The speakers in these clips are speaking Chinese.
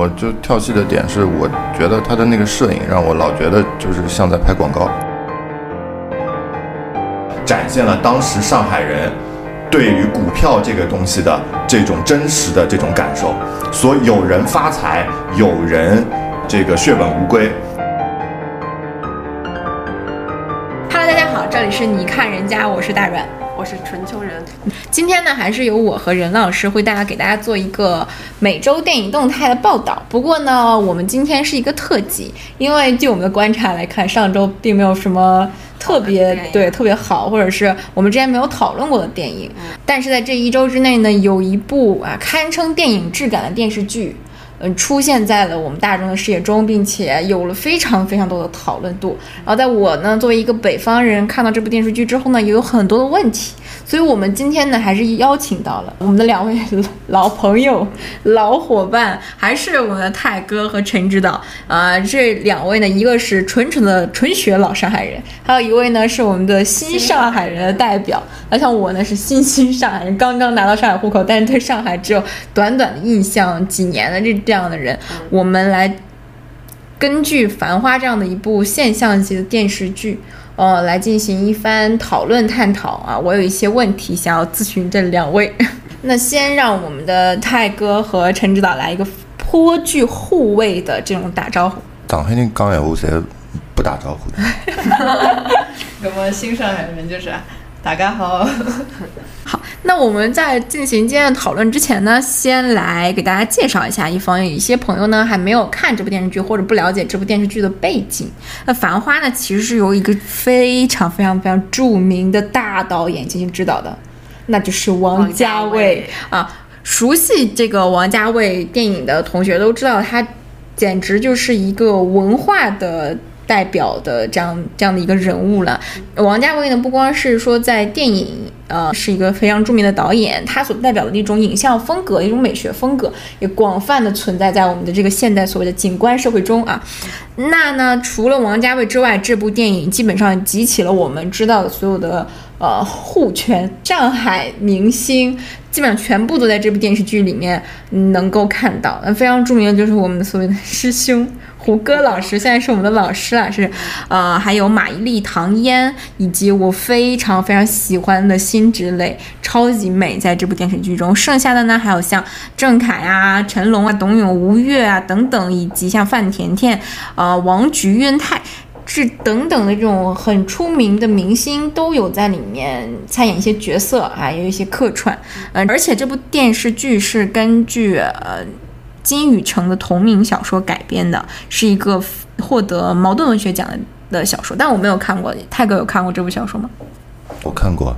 我就跳戏的点是，我觉得他的那个摄影让我老觉得就是像在拍广告，展现了当时上海人对于股票这个东西的这种真实的这种感受。所以有人发财，有人这个血本无归。Hello，大家好，这里是你看人家，我是大阮。我是春秋人，今天呢，还是由我和任老师会大家给大家做一个每周电影动态的报道。不过呢，我们今天是一个特辑，因为据我们的观察来看，上周并没有什么特别对特别好，或者是我们之前没有讨论过的电影。但是在这一周之内呢，有一部啊堪称电影质感的电视剧。嗯，出现在了我们大众的视野中，并且有了非常非常多的讨论度。然后，在我呢作为一个北方人看到这部电视剧之后呢，也有很多的问题。所以，我们今天呢，还是邀请到了我们的两位老朋友、老伙伴，还是我们的泰哥和陈指导。啊、这两位呢，一个是纯纯的纯血老上海人，还有一位呢是我们的新上海人的代表。那像我呢，是新新上海人，刚刚拿到上海户口，但是对上海只有短短的印象几年的这这样的人，我们来根据《繁花》这样的一部现象级的电视剧，呃，来进行一番讨论探讨啊。我有一些问题想要咨询这两位。那先让我们的泰哥和陈指导来一个颇具护卫的这种打招呼。上海人讲闲话，侪不打招呼的。我们新上海人就是大家好，好，那我们在进行今天的讨论之前呢，先来给大家介绍一下，以防有一些朋友呢还没有看这部电视剧或者不了解这部电视剧的背景。那《繁花》呢，其实是由一个非常非常非常著名的大导演进行指导的，那就是王家卫啊。熟悉这个王家卫电影的同学都知道，他简直就是一个文化的代表的这样这样的一个人物了。王家卫呢，不光是说在电影，呃，是一个非常著名的导演，他所代表的一种影像风格、一种美学风格，也广泛的存在在我们的这个现代所谓的景观社会中啊。那呢，除了王家卫之外，这部电影基本上集齐了我们知道的所有的呃沪圈上海明星，基本上全部都在这部电视剧里面能够看到。那非常著名的就是我们所谓的师兄。胡歌老师现在是我们的老师了，是，呃，还有马伊琍、唐嫣，以及我非常非常喜欢的辛芷蕾，超级美，在这部电视剧中。剩下的呢，还有像郑恺啊、成龙啊、董永、吴越啊等等，以及像范甜甜、呃王菊、岳恩泰。这等等的这种很出名的明星都有在里面参演一些角色啊，有一些客串，嗯、而且这部电视剧是根据呃金宇澄的同名小说改编的，是一个获得茅盾文学奖的的小说，但我没有看过。泰哥有看过这部小说吗？我看过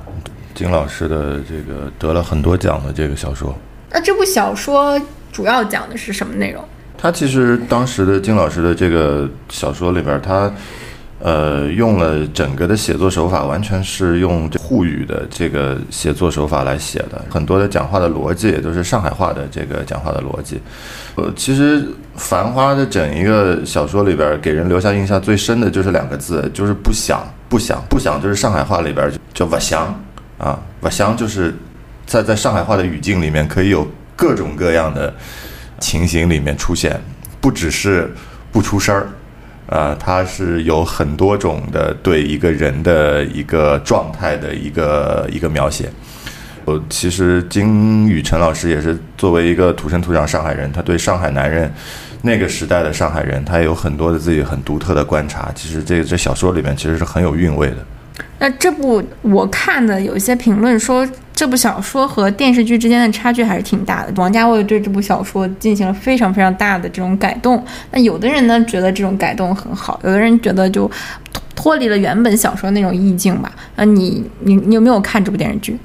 金老师的这个得了很多奖的这个小说。那这部小说主要讲的是什么内容？他其实当时的金老师的这个小说里边，他呃用了整个的写作手法，完全是用沪语的这个写作手法来写的，很多的讲话的逻辑也都是上海话的这个讲话的逻辑。呃，其实《繁花》的整一个小说里边，给人留下印象最深的就是两个字，就是不想，不想，不想，就是上海话里边叫不想啊，不想就是在在上海话的语境里面可以有各种各样的情形里面出现，不只是不出声儿，啊，它是有很多种的对一个人的一个状态的一个一个描写。呃，其实金宇澄老师也是作为一个土生土长上海人，他对上海男人那个时代的上海人，他也有很多的自己很独特的观察。其实这这小说里面其实是很有韵味的。那这部我看的有一些评论说，这部小说和电视剧之间的差距还是挺大的。王家卫对这部小说进行了非常非常大的这种改动。那有的人呢觉得这种改动很好，有的人觉得就脱脱离了原本小说那种意境吧。那你你你有没有看这部电视剧？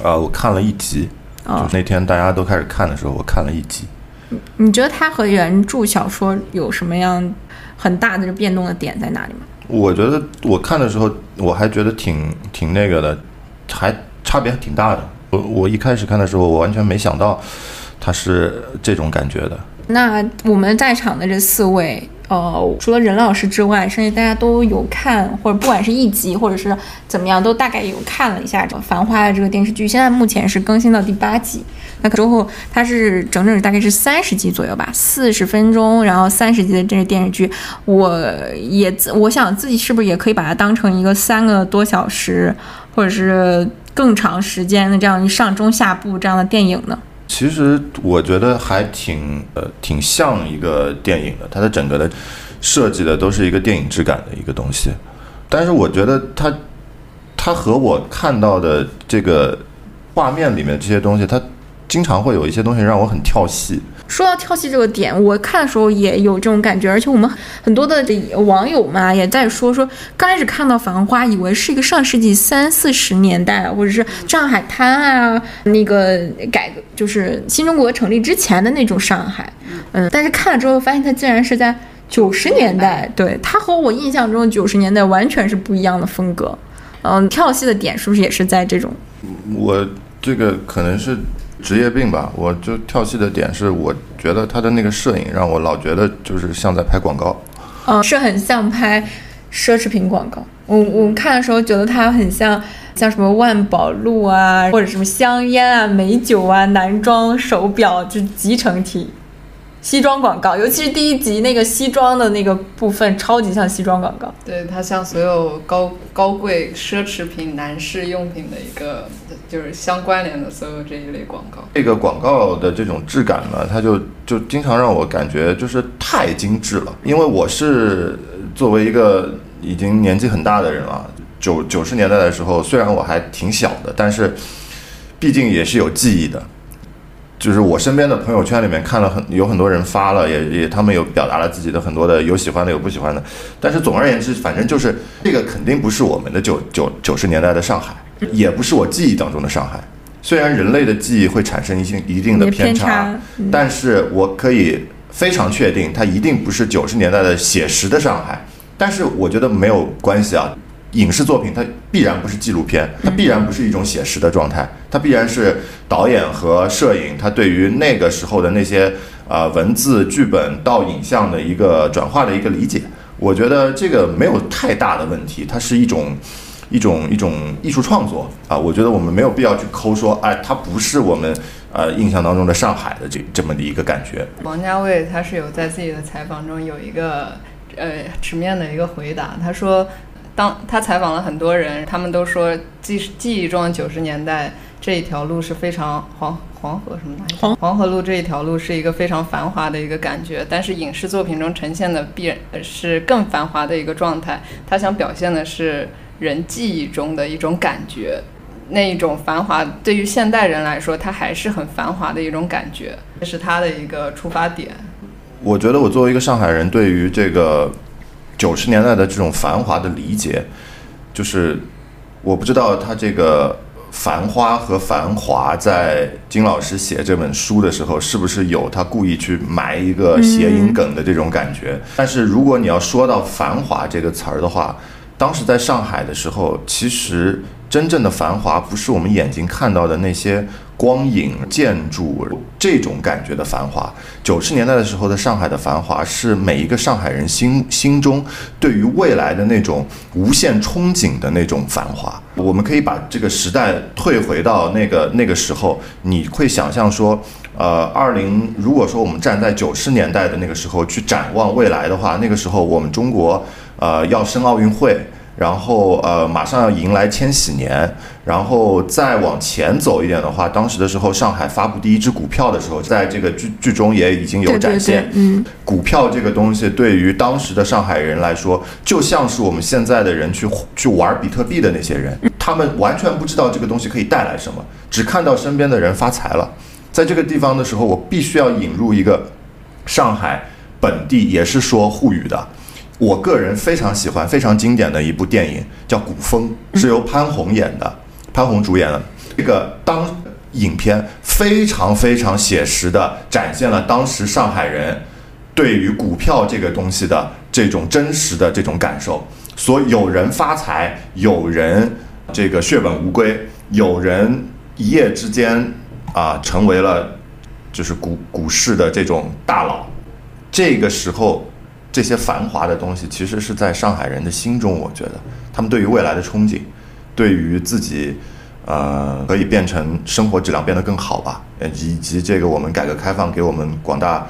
啊，我看了一集，哦就那天大家都开始看的时候，我看了一集。你觉得它和原著小说有什么样很大的变动的点在哪里吗？我觉得我看的时候，我还觉得挺挺那个的，还差别挺大的。我我一开始看的时候，我完全没想到它是这种感觉的。那我们在场的这四位，呃，除了任老师之外，剩下大家都有看，或者不管是一集或者是怎么样，都大概有看了一下这《繁花》的这个电视剧。现在目前是更新到第八集，那之后它是整整大概是三十集左右吧，四十分钟，然后三十集的这个电视剧，我也我想自己是不是也可以把它当成一个三个多小时，或者是更长时间的这样一上中下部这样的电影呢？其实我觉得还挺呃挺像一个电影的，它的整个的设计的都是一个电影质感的一个东西，但是我觉得它它和我看到的这个画面里面这些东西，它经常会有一些东西让我很跳戏。说到跳戏这个点，我看的时候也有这种感觉，而且我们很多的网友嘛也在说说，刚开始看到《繁花》，以为是一个上世纪三四十年代，或者是上海滩啊，那个改革就是新中国成立之前的那种上海，嗯，但是看了之后发现它竟然是在九十年代，对，它和我印象中的九十年代完全是不一样的风格，嗯，跳戏的点是不是也是在这种？我这个可能是。职业病吧，我就跳戏的点是，我觉得他的那个摄影让我老觉得就是像在拍广告，嗯，是很像拍奢侈品广告。我我看的时候觉得它很像像什么万宝路啊，或者什么香烟啊、美酒啊、男装、手表，就集成体。西装广告，尤其是第一集那个西装的那个部分，超级像西装广告。对，它像所有高高贵奢侈品、男士用品的一个，就是相关联的所有这一类广告。这个广告的这种质感呢，它就就经常让我感觉就是太精致了。因为我是作为一个已经年纪很大的人了，九九十年代的时候，虽然我还挺小的，但是毕竟也是有记忆的。就是我身边的朋友圈里面看了很有很多人发了，也也他们有表达了自己的很多的有喜欢的有不喜欢的，但是总而言之，反正就是这个肯定不是我们的九九九十年代的上海，也不是我记忆当中的上海。虽然人类的记忆会产生一些一定的偏差，但是我可以非常确定，它一定不是九十年代的写实的上海。但是我觉得没有关系啊。影视作品它必然不是纪录片，它必然不是一种写实的状态，它必然是导演和摄影他对于那个时候的那些呃文字剧本到影像的一个转化的一个理解。我觉得这个没有太大的问题，它是一种一种一种艺术创作啊。我觉得我们没有必要去抠说，哎，它不是我们呃印象当中的上海的这这么的一个感觉。王家卫他是有在自己的采访中有一个呃直面的一个回答，他说。当他采访了很多人，他们都说记记忆中的九十年代这一条路是非常黄黄河什么的黄黄河路这一条路是一个非常繁华的一个感觉，但是影视作品中呈现的必然是更繁华的一个状态。他想表现的是人记忆中的一种感觉，那一种繁华对于现代人来说，它还是很繁华的一种感觉，这是他的一个出发点。我觉得我作为一个上海人，对于这个。九十年代的这种繁华的理解，就是我不知道他这个繁花和繁华在金老师写这本书的时候，是不是有他故意去埋一个谐音梗的这种感觉。但是如果你要说到繁华这个词儿的话，当时在上海的时候，其实真正的繁华不是我们眼睛看到的那些。光影、建筑这种感觉的繁华，九十年代的时候的上海的繁华，是每一个上海人心心中对于未来的那种无限憧憬的那种繁华。我们可以把这个时代退回到那个那个时候，你会想象说，呃，二零，如果说我们站在九十年代的那个时候去展望未来的话，那个时候我们中国，呃，要申奥运会。然后呃，马上要迎来千禧年，然后再往前走一点的话，当时的时候，上海发布第一支股票的时候，在这个剧剧中也已经有展现。嗯，股票这个东西对于当时的上海人来说，就像是我们现在的人去去玩比特币的那些人，他们完全不知道这个东西可以带来什么，只看到身边的人发财了。在这个地方的时候，我必须要引入一个上海本地也是说沪语的。我个人非常喜欢、非常经典的一部电影，叫《古风》，是由潘虹演的，潘虹主演的。这个当影片非常非常写实的展现了当时上海人对于股票这个东西的这种真实的这种感受。所有人发财，有人这个血本无归，有人一夜之间啊成为了就是股股市的这种大佬。这个时候。这些繁华的东西，其实是在上海人的心中，我觉得他们对于未来的憧憬，对于自己，呃，可以变成生活质量变得更好吧，呃以及这个我们改革开放给我们广大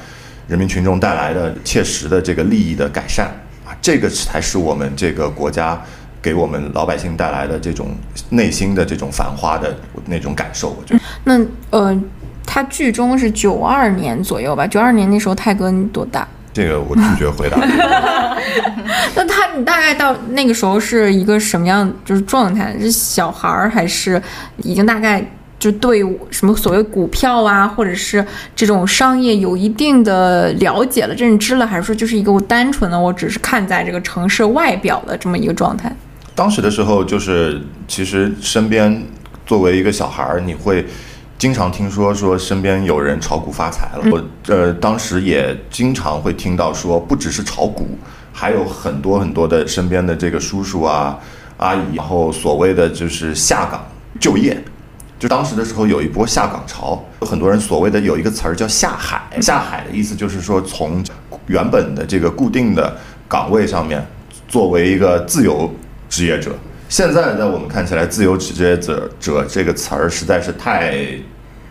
人民群众带来的切实的这个利益的改善啊，这个才是我们这个国家给我们老百姓带来的这种内心的这种繁花的那种感受，我觉得。那呃，他剧中是九二年左右吧？九二年那时候泰哥你多大？这个我拒绝回答。那他你大概到那个时候是一个什么样就是状态？是小孩儿还是已经大概就对什么所谓股票啊，或者是这种商业有一定的了解了、认知了，还是说就是一个我单纯的我只是看在这个城市外表的这么一个状态？当时的时候，就是其实身边作为一个小孩儿，你会经常听说说身边有人炒股发财了。我呃当时也经常会听到说，不只是炒股，还有很多很多的身边的这个叔叔啊、阿姨，然后所谓的就是下岗就业。就当时的时候有一波下岗潮，有很多人所谓的有一个词儿叫下海。下海的意思就是说从原本的这个固定的岗位上面，作为一个自由职业者。现在在我们看起来，“自由职业者”者这个词儿实在是太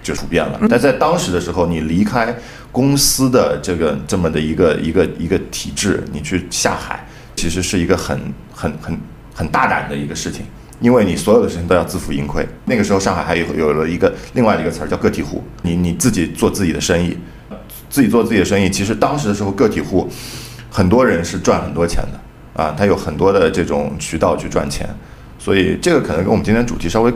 就普遍了。但在当时的时候，你离开公司的这个这么的一个一个一个体制，你去下海，其实是一个很很很很大胆的一个事情，因为你所有的事情都要自负盈亏。那个时候，上海还有有了一个另外的一个词儿叫个体户，你你自己做自己的生意，自己做自己的生意。其实当时的时候，个体户很多人是赚很多钱的。啊，他有很多的这种渠道去赚钱，所以这个可能跟我们今天主题稍微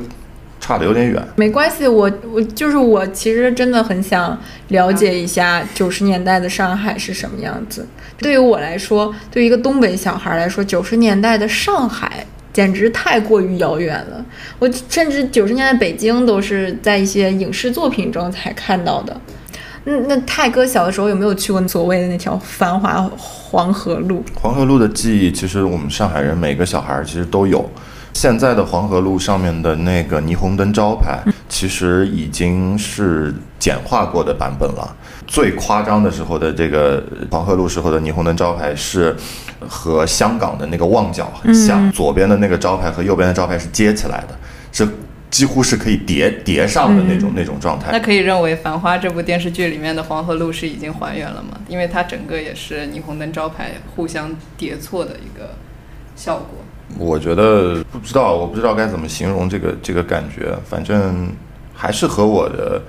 差的有点远。没关系，我我就是我，其实真的很想了解一下九十年代的上海是什么样子。对于我来说，对于一个东北小孩来说，九十年代的上海简直太过于遥远了。我甚至九十年代北京都是在一些影视作品中才看到的。那，那泰哥小的时候有没有去过所谓的那条繁华黄河路？黄河路的记忆，其实我们上海人每个小孩其实都有。现在的黄河路上面的那个霓虹灯招牌，其实已经是简化过的版本了。最夸张的时候的这个黄河路时候的霓虹灯招牌是和香港的那个旺角很像，左边的那个招牌和右边的招牌是接起来的，是。几乎是可以叠叠上的那种那种状态。那可以认为《繁花》这部电视剧里面的黄河路是已经还原了吗？因为它整个也是霓虹灯招牌互相叠错的一个效果。我觉得不知道，我不知道该怎么形容这个这个感觉。反正还是和我的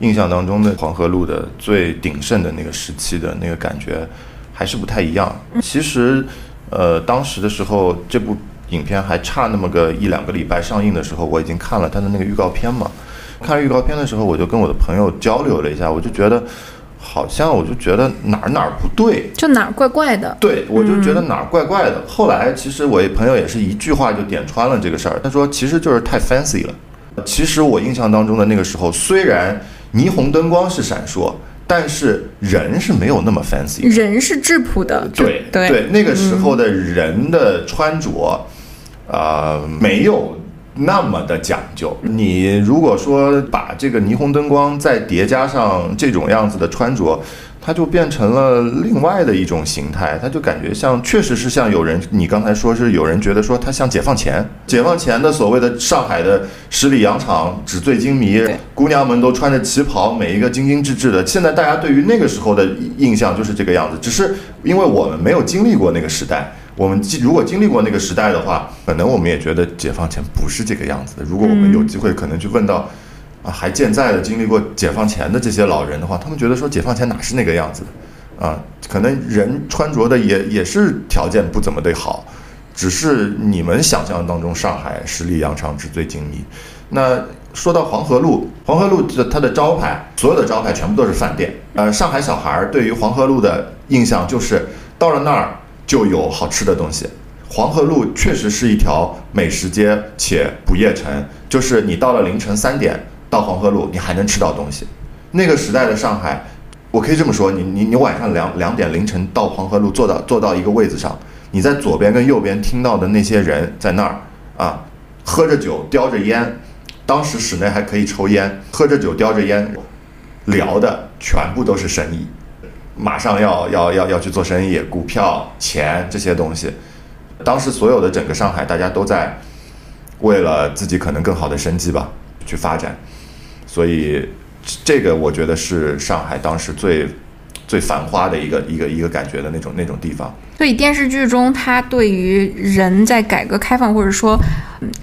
印象当中的黄河路的最鼎盛的那个时期的那个感觉还是不太一样。其实，呃，当时的时候这部。影片还差那么个一两个礼拜上映的时候，我已经看了他的那个预告片嘛。看预告片的时候，我就跟我的朋友交流了一下，我就觉得好像我就觉得哪儿哪儿不对，就哪儿怪怪的。对，我就觉得哪儿怪怪的。后来其实我一朋友也是一句话就点穿了这个事儿，他说其实就是太 fancy 了。其实我印象当中的那个时候，虽然霓虹灯光是闪烁。但是人是没有那么 fancy，人是质朴的。对对，那个时候的人的穿着，啊，没有那么的讲究。你如果说把这个霓虹灯光再叠加上这种样子的穿着。它就变成了另外的一种形态，它就感觉像，确实是像有人，你刚才说是有人觉得说它像解放前，解放前的所谓的上海的十里洋场，纸醉金迷，姑娘们都穿着旗袍，每一个精精致致的。现在大家对于那个时候的印象就是这个样子，只是因为我们没有经历过那个时代，我们经如果经历过那个时代的话，可能我们也觉得解放前不是这个样子的。如果我们有机会，可能去问到。啊，还健在的经历过解放前的这些老人的话，他们觉得说解放前哪是那个样子的，啊，可能人穿着的也也是条件不怎么的好，只是你们想象当中上海十里洋场纸醉金迷。那说到黄河路，黄河路的它的招牌，所有的招牌全部都是饭店。呃，上海小孩儿对于黄河路的印象就是到了那儿就有好吃的东西。黄河路确实是一条美食街且不夜城，就是你到了凌晨三点。到黄河路，你还能吃到东西。那个时代的上海，我可以这么说：你你你晚上两两点凌晨到黄河路坐到坐到一个位子上，你在左边跟右边听到的那些人在那儿啊，喝着酒叼着烟，当时室内还可以抽烟，喝着酒叼着烟，聊的全部都是生意。马上要要要要去做生意，股票、钱这些东西。当时所有的整个上海，大家都在为了自己可能更好的生机吧去发展，所以这个我觉得是上海当时最最繁花的一个一个一个感觉的那种那种地方。所以电视剧中，它对于人在改革开放或者说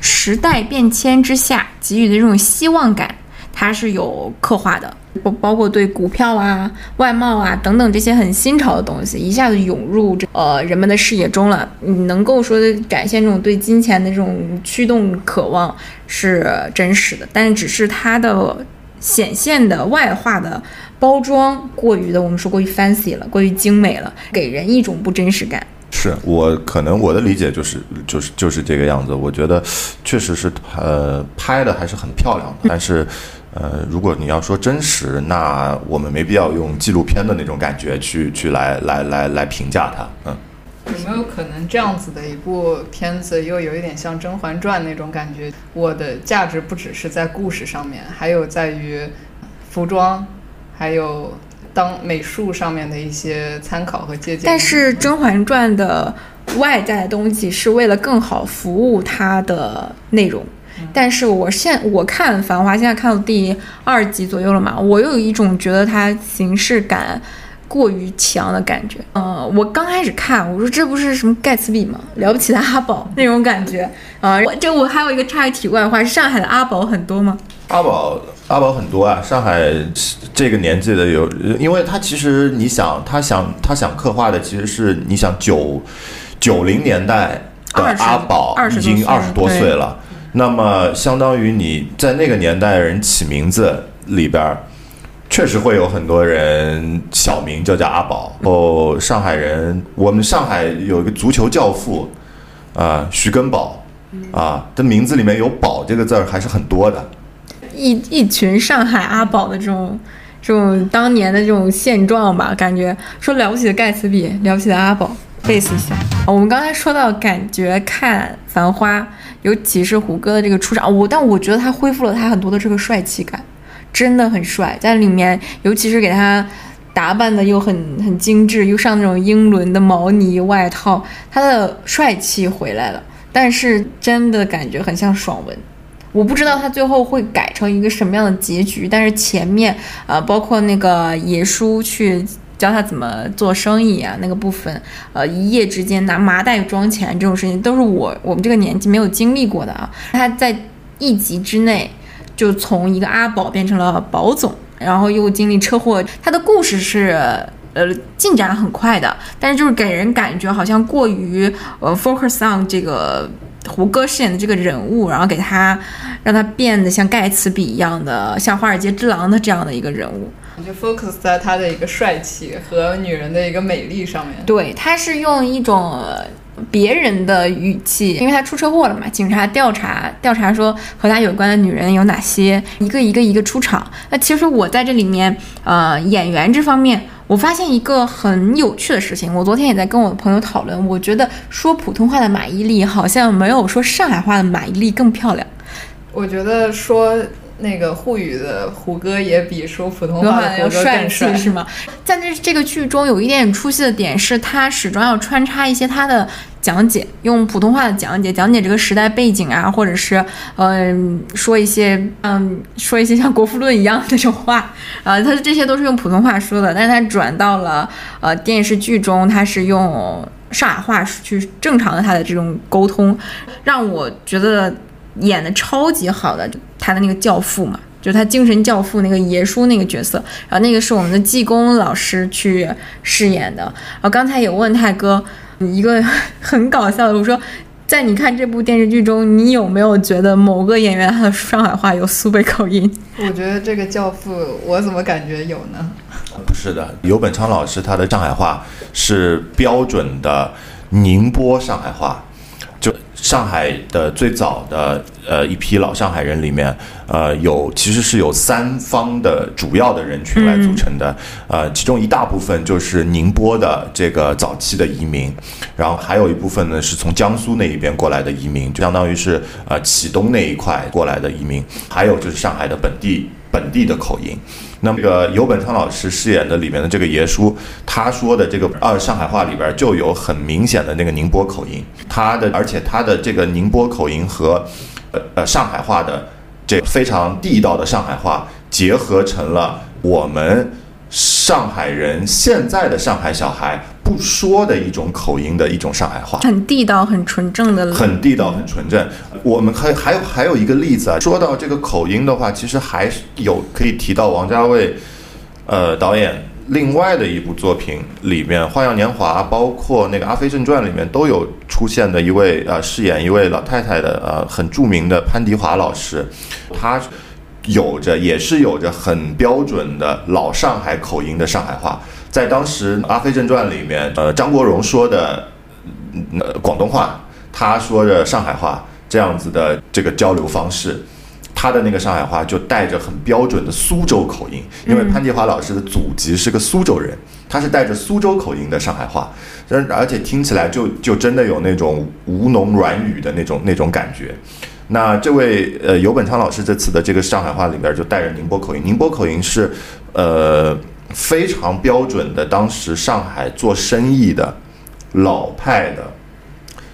时代变迁之下给予的这种希望感，它是有刻画的。包包括对股票啊、外贸啊等等这些很新潮的东西，一下子涌入这呃人们的视野中了。你能够说展现这种对金钱的这种驱动渴望是真实的，但是只是它的显现的外化的包装过于的，我们说过于 fancy 了，过于精美了，给人一种不真实感。是我可能我的理解就是就是就是这个样子。我觉得确实是呃拍的还是很漂亮的，但是。呃，如果你要说真实，那我们没必要用纪录片的那种感觉去去来来来来评价它。嗯，有没有可能这样子的一部片子又有一点像《甄嬛传》那种感觉？我的价值不只是在故事上面，还有在于服装，还有当美术上面的一些参考和借鉴。但是《甄嬛传》的外在的东西是为了更好服务它的内容。但是我现我看《繁华》，现在看到第二集左右了嘛，我又有一种觉得它形式感过于强的感觉。呃，我刚开始看，我说这不是什么盖茨比吗？了不起的阿宝那种感觉啊。这我还有一个插一题外话，上海的阿宝很多吗？阿宝阿宝很多啊，上海这个年纪的有，因为他其实你想，他想他想刻画的其实是你想九九零年代的阿宝已经二十多岁了。那么，相当于你在那个年代人起名字里边，确实会有很多人小名就叫阿宝。哦，上海人，我们上海有一个足球教父，啊，徐根宝，啊，的名字里面有“宝”这个字儿还是很多的。一一群上海阿宝的这种这种当年的这种现状吧，感觉说了不起的盖茨比，了不起的阿宝。背一下，我们刚才说到，感觉看《繁花》，尤其是胡歌的这个出场，我但我觉得他恢复了他很多的这个帅气感，真的很帅，在里面，尤其是给他打扮的又很很精致，又上那种英伦的毛呢外套，他的帅气回来了。但是真的感觉很像爽文，我不知道他最后会改成一个什么样的结局，但是前面啊，包括那个爷叔去。教他怎么做生意啊，那个部分，呃，一夜之间拿麻袋装钱这种事情，都是我我们这个年纪没有经历过的啊。他在一集之内就从一个阿宝变成了宝总，然后又经历车祸，他的故事是呃进展很快的，但是就是给人感觉好像过于呃 focus on 这个胡歌饰演的这个人物，然后给他让他变得像盖茨比一样的，像华尔街之狼的这样的一个人物。就 focus 在他的一个帅气和女人的一个美丽上面。对，他是用一种别人的语气，因为他出车祸了嘛。警察调查调查说和他有关的女人有哪些，一个一个一个出场。那其实我在这里面，呃，演员这方面，我发现一个很有趣的事情。我昨天也在跟我的朋友讨论，我觉得说普通话的马伊琍好像没有说上海话的马伊琍更漂亮。我觉得说。那个沪语的胡歌也比说普通话的胡歌更帅，是吗？在这这个剧中有一点出戏的点是，他始终要穿插一些他的讲解，用普通话的讲解讲解这个时代背景啊，或者是嗯说一些嗯说一些像国富论一样的那种话啊，他这些都是用普通话说的，但是他转到了呃电视剧中，他是用上海话去正常的他的这种沟通，让我觉得。演的超级好的，他的那个教父嘛，就是他精神教父那个爷叔那个角色，然后那个是我们的济公老师去饰演的。然后刚才有问泰哥一个 很搞笑的，我说，在你看这部电视剧中，你有没有觉得某个演员他的上海话有苏北口音？我觉得这个教父，我怎么感觉有呢？不是的，尤本昌老师他的上海话是标准的宁波上海话。上海的最早的呃一批老上海人里面，呃有其实是有三方的主要的人群来组成的，呃其中一大部分就是宁波的这个早期的移民，然后还有一部分呢是从江苏那一边过来的移民，就相当于是呃启东那一块过来的移民，还有就是上海的本地本地的口音。那么这个游本昌老师饰演的里面的这个爷叔，他说的这个呃上海话里边就有很明显的那个宁波口音，他的而且他的这个宁波口音和呃呃上海话的这非常地道的上海话结合成了我们上海人现在的上海小孩不说的一种口音的一种上海话。很地道、很纯正的。很地道、很纯正。我们还还有还有一个例子啊，说到这个口音的话，其实还是有可以提到王家卫，呃，导演另外的一部作品里面，《花样年华》包括那个《阿飞正传》里面都有出现的一位啊、呃饰演一位老太太的呃很著名的潘迪华老师，他有着也是有着很标准的老上海口音的上海话，在当时《阿飞正传》里面，呃，张国荣说的呃广东话，他说的上海话这样子的这个交流方式，他的那个上海话就带着很标准的苏州口音，因为潘迪华老师的祖籍是个苏州人，他是带着苏州口音的上海话，而而且听起来就就真的有那种吴侬软语的那种那种感觉。那这位呃游本昌老师这次的这个上海话里边就带着宁波口音，宁波口音是呃非常标准的，当时上海做生意的老派的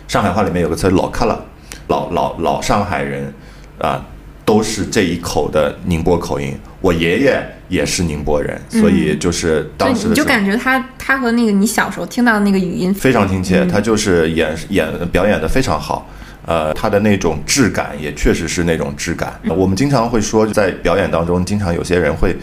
上海话里面有个词老克了，老老老上海人啊、都是这一口的宁波口音。我爷爷也是宁波人，所以就是当时你就感觉他他和那个你小时候听到的那个语音非常亲切，他就是演演表演的非常好。呃，他的那种质感也确实是那种质感。我们经常会说，在表演当中，经常有些人会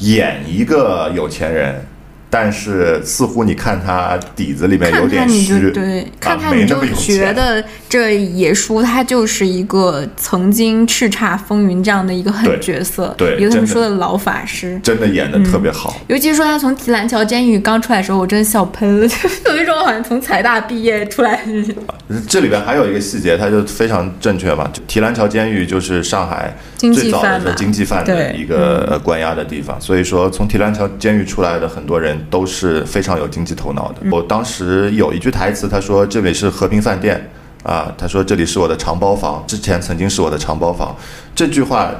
演一个有钱人，但是似乎你看他底子里面有点虚，就对，看他你就觉得这野叔他就是一个曾经叱咤风云这样的一个狠角色，对有他们说的老法师。真的演的特别好。尤其是说他从提篮桥监狱刚出来的时候，我真的笑喷了，就 有一种好像从财大毕业出来。这里边还有一个细节，他就非常正确嘛。就提篮桥监狱就是上海最早的经济犯的一个呃关押的地方，所以说从提篮桥监狱出来的很多人都是非常有经济头脑的。我当时有一句台词，他说这里是和平饭店啊，他说这里是我的长包房，之前曾经是我的长包房。这句话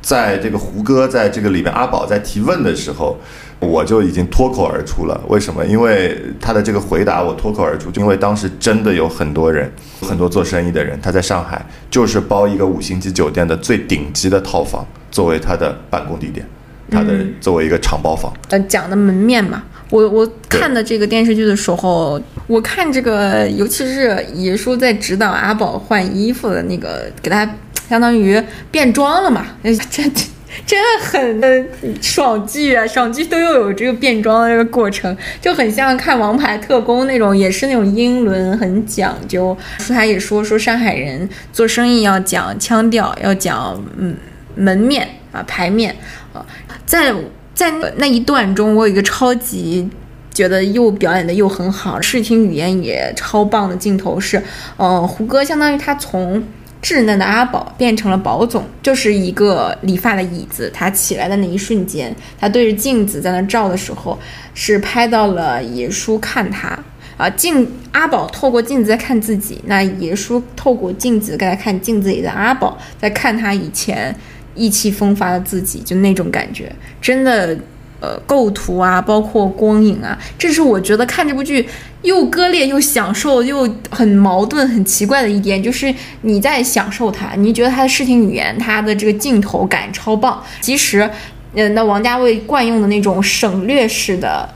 在这个胡歌在这个里面阿宝在提问的时候，我就已经脱口而出了。为什么？因为他的这个回答我脱口而出，就因为当时真的有很多人，很多做生意的人，他在上海就是包一个五星级酒店的最顶级的套房作为他的办公地点，他的作为一个长包房。呃，讲的门面嘛。我我看的这个电视剧的时候，我看这个，尤其是野叔在指导阿宝换衣服的那个，给他相当于变装了嘛，呃这这真的很呃爽剧啊，爽剧都要有这个变装的这个过程，就很像看《王牌特工》那种，也是那种英伦，很讲究。他也说说上海人做生意要讲腔调，要讲嗯门面啊牌面啊，在在那一段中，我有一个超级觉得又表演的又很好，视听语言也超棒的镜头是，呃，胡歌相当于他从稚嫩的阿宝变成了宝总，就是一个理发的椅子，他起来的那一瞬间，他对着镜子在那照的时候，是拍到了爷叔看他。啊，镜阿宝透过镜子在看自己，那爷叔透过镜子在看镜子里的阿宝，在看他以前意气风发的自己，就那种感觉，真的，呃，构图啊，包括光影啊，这是我觉得看这部剧又割裂又享受又很矛盾、很奇怪的一点，就是你在享受它，你觉得它的视听语言、它的这个镜头感超棒，其实，呃，那王家卫惯用的那种省略式的。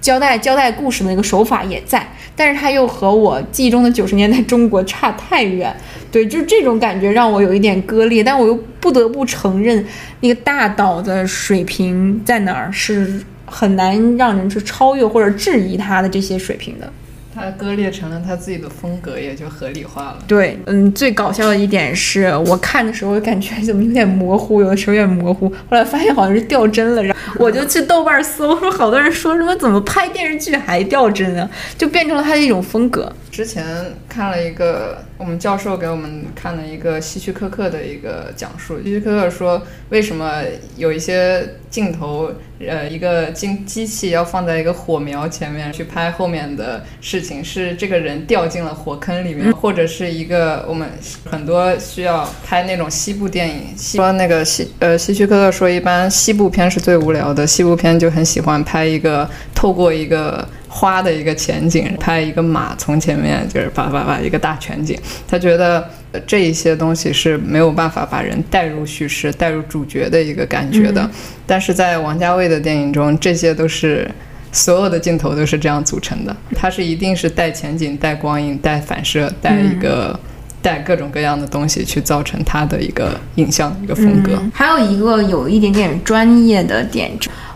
交代交代故事的那个手法也在，但是它又和我记忆中的九十年代中国差太远。对，就是这种感觉让我有一点割裂，但我又不得不承认，那个大导的水平在哪儿是很难让人去超越或者质疑他的这些水平的。他割裂成了他自己的风格，也就合理化了。对，嗯，最搞笑的一点是我看的时候感觉怎么有点模糊，有的时候有点模糊，后来发现好像是掉帧了，然后我就去豆瓣搜，说好多人说什么怎么拍电视剧还掉帧啊，就变成了他的一种风格。之前看了一个我们教授给我们看了一个希区柯克的一个讲述。希区柯克说，为什么有一些镜头，呃，一个机机器要放在一个火苗前面去拍后面的事情，是这个人掉进了火坑里面，或者是一个我们很多需要拍那种西部电影。说那个希呃希区柯克说，一般西部片是最无聊的，西部片就很喜欢拍一个透过一个。花的一个前景，拍一个马从前面就是叭叭叭一个大全景，他觉得这一些东西是没有办法把人带入叙事、带入主角的一个感觉的。但是在王家卫的电影中，这些都是所有的镜头都是这样组成的，它是一定是带前景、带光影、带反射、带一个带各种各样的东西去造成它的一个影像一个风格。还有一个有一点点专业的点，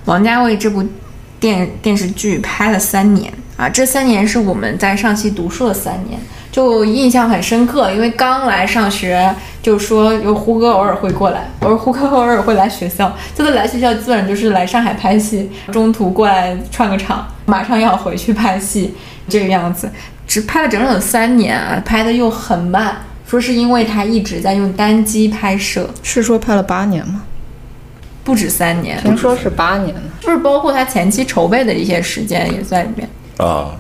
王家卫这部。电电视剧拍了三年啊，这三年是我们在上戏读书的三年，就印象很深刻。因为刚来上学，就说有胡歌偶尔会过来，我说胡歌偶尔会来学校，这次来学校基本就是来上海拍戏，中途过来串个场，马上要回去拍戏，这个样子，只拍了整整三年啊，拍的又很慢，说是因为他一直在用单机拍摄，是说拍了八年吗？不止三年，听说是八年就，是不是包括他前期筹备的一些时间也在里面啊？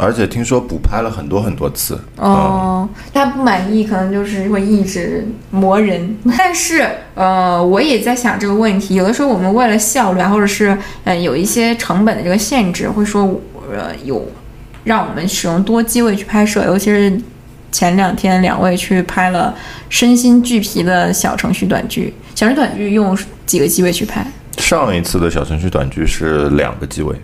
而且听说补拍了很多很多次哦。他不满意，可能就是会一直磨人。但是呃，我也在想这个问题，有的时候我们为了效率，或者是呃有一些成本的这个限制，会说呃有让我们使用多机位去拍摄，尤其是前两天两位去拍了身心俱疲的小程序短剧。小程序短剧用几个机位去拍？上一次的小程序短剧是两个机位。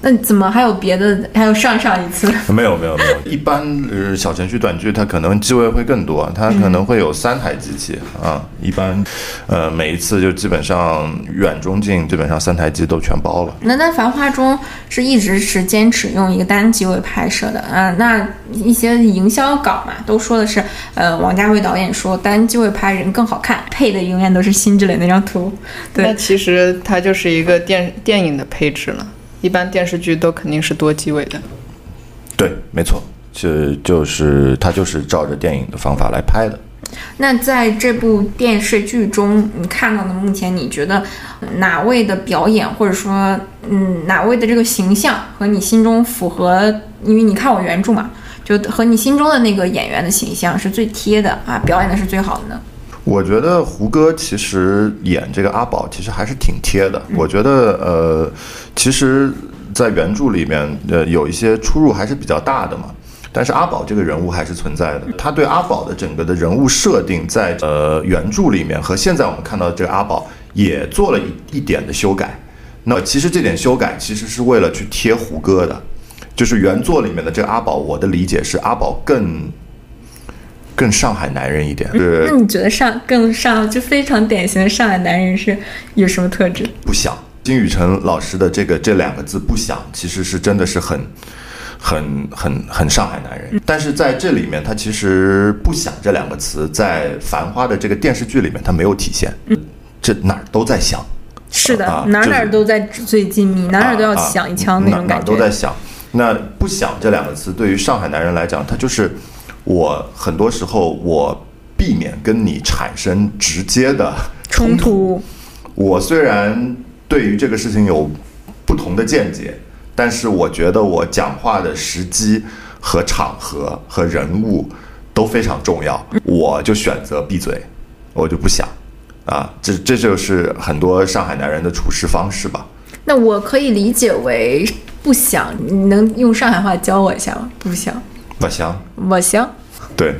那怎么还有别的？还有上上一次？没有没有没有。一般呃小程序短剧它可能机位会更多，它可能会有三台机器啊。一般呃每一次就基本上远中近基本上三台机都全包了。那在《繁花》中是一直是坚持用一个单机位拍摄的啊。那一些营销稿嘛都说的是，呃王家卫导演说单机位拍人更好看，配的永远都是辛芷蕾那张图。对，那其实它就是一个电电影的配置了。一般电视剧都肯定是多机位的，对，没错，就就是他就是照着电影的方法来拍的。那在这部电视剧中，你看到的目前你觉得哪位的表演，或者说嗯哪位的这个形象和你心中符合？因为你看我原著嘛，就和你心中的那个演员的形象是最贴的啊，表演的是最好的呢。我觉得胡歌其实演这个阿宝其实还是挺贴的。我觉得呃，其实，在原著里面呃有一些出入还是比较大的嘛。但是阿宝这个人物还是存在的。他对阿宝的整个的人物设定，在呃原著里面和现在我们看到的这个阿宝也做了一一点的修改。那其实这点修改其实是为了去贴胡歌的，就是原作里面的这个阿宝，我的理解是阿宝更。更上海男人一点，那你觉得上更上就非常典型的上海男人是有什么特质？不想，金宇澄老师的这个这两个字“不想”，其实是真的是很很很很上海男人。但是在这里面，他其实“不想”这两个词在《繁花》的这个电视剧里面，他没有体现。这哪儿都在想，是的，哪哪都在纸醉金迷，哪哪都要想一枪那种感觉。哪都在想。那“不想”这两个词对于上海男人来讲，他就是。我很多时候我避免跟你产生直接的冲突。我虽然对于这个事情有不同的见解，但是我觉得我讲话的时机和场合和人物都非常重要，我就选择闭嘴，我就不想啊。这这就是很多上海男人的处事方式吧。那我可以理解为不想，你能用上海话教我一下吗？不想。我香，我香，对。